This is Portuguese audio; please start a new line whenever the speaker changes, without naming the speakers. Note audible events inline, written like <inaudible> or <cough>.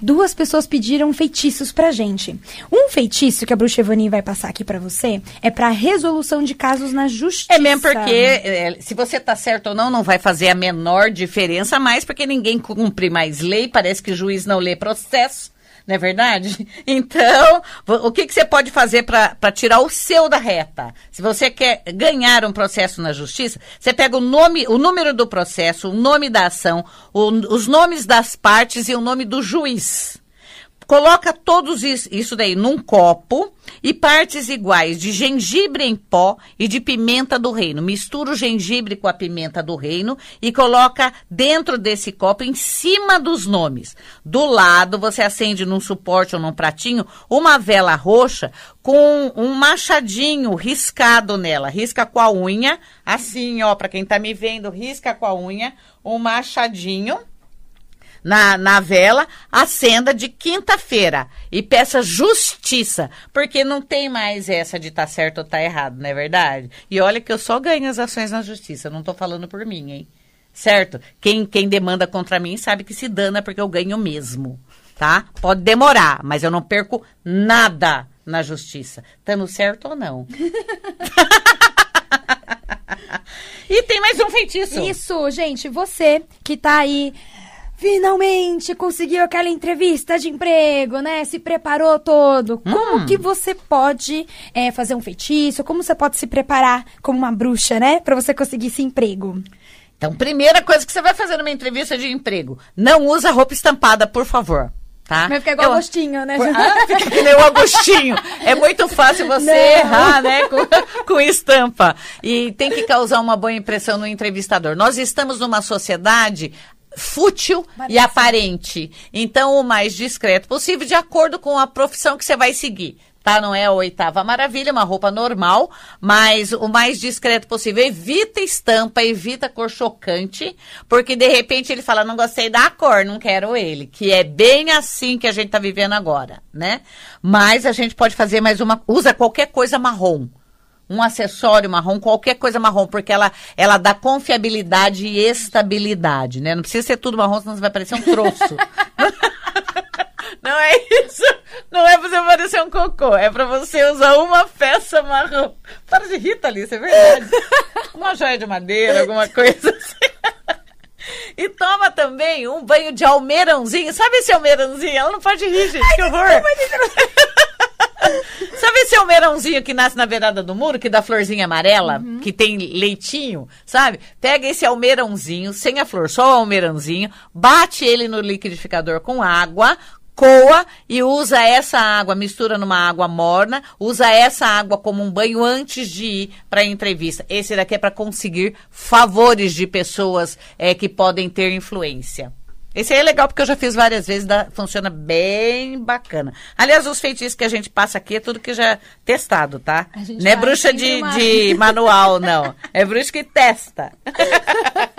Duas pessoas pediram feitiços pra gente. Um feitiço que a bruxa Evani vai passar aqui pra você é pra resolução de casos na justiça.
É mesmo porque é, se você tá certo ou não, não vai fazer a menor diferença mais, porque ninguém cumpre mais lei, parece que o juiz não lê processo. Não é verdade? <laughs> Então, o que, que você pode fazer para tirar o seu da reta? Se você quer ganhar um processo na justiça, você pega o nome, o número do processo, o nome da ação, o, os nomes das partes e o nome do juiz. Coloca todos isso, isso daí num copo e partes iguais de gengibre em pó e de pimenta do reino. Mistura o gengibre com a pimenta do reino e coloca dentro desse copo em cima dos nomes. Do lado, você acende num suporte ou num pratinho uma vela roxa com um machadinho riscado nela. Risca com a unha, assim, ó, para quem tá me vendo, risca com a unha um machadinho na, na vela, acenda de quinta-feira e peça justiça, porque não tem mais essa de tá certo ou tá errado, não é verdade? E olha que eu só ganho as ações na justiça, não tô falando por mim, hein? Certo? Quem, quem demanda contra mim sabe que se dana porque eu ganho mesmo, tá? Pode demorar, mas eu não perco nada na justiça. Tamo certo ou não? <laughs> e tem mais um feitiço.
Isso, gente, você que tá aí finalmente conseguiu aquela entrevista de emprego, né? Se preparou todo. Hum. Como que você pode é, fazer um feitiço? Como você pode se preparar como uma bruxa, né? Para você conseguir esse emprego?
Então, primeira coisa que você vai fazer numa entrevista de emprego: não usa roupa estampada, por favor. Tá?
Vai ficar igual o Agostinho, né?
Ah, fica que nem o Agostinho. É muito fácil você não. errar, né? Com, com estampa. E tem que causar uma boa impressão no entrevistador. Nós estamos numa sociedade fútil e aparente. Então, o mais discreto possível, de acordo com a profissão que você vai seguir. Tá? Não é a oitava maravilha, uma roupa normal, mas o mais discreto possível. Evita estampa, evita cor chocante, porque de repente ele fala, não gostei da cor, não quero ele. Que é bem assim que a gente tá vivendo agora, né? Mas a gente pode fazer mais uma. Usa qualquer coisa marrom um acessório marrom, qualquer coisa marrom, porque ela, ela dá confiabilidade e estabilidade, né? Não precisa ser tudo marrom, senão você vai parecer um troço. <laughs> Não é isso. Não é pra você parecer um cocô. É pra você usar uma peça marrom. Para de rir, Thalissa, é verdade. Uma joia de madeira, alguma coisa assim. E toma também um banho de almeirãozinho. Sabe esse almeirãozinho? Ela não pode rir, gente. Ai, que horror. Sabe esse almeirãozinho que nasce na beirada do muro, que dá florzinha amarela, uhum. que tem leitinho, sabe? Pega esse almeirãozinho, sem a flor, só o almeirãozinho, bate ele no liquidificador com água, coa e usa essa água, mistura numa água morna, usa essa água como um banho antes de ir para a entrevista. Esse daqui é para conseguir favores de pessoas é, que podem ter influência. Esse aí é legal porque eu já fiz várias vezes, dá, funciona bem bacana. Aliás, os feitiços que a gente passa aqui é tudo que já é testado, tá? Não é bruxa de, de manual, não. <laughs> É bruxa que testa. <laughs>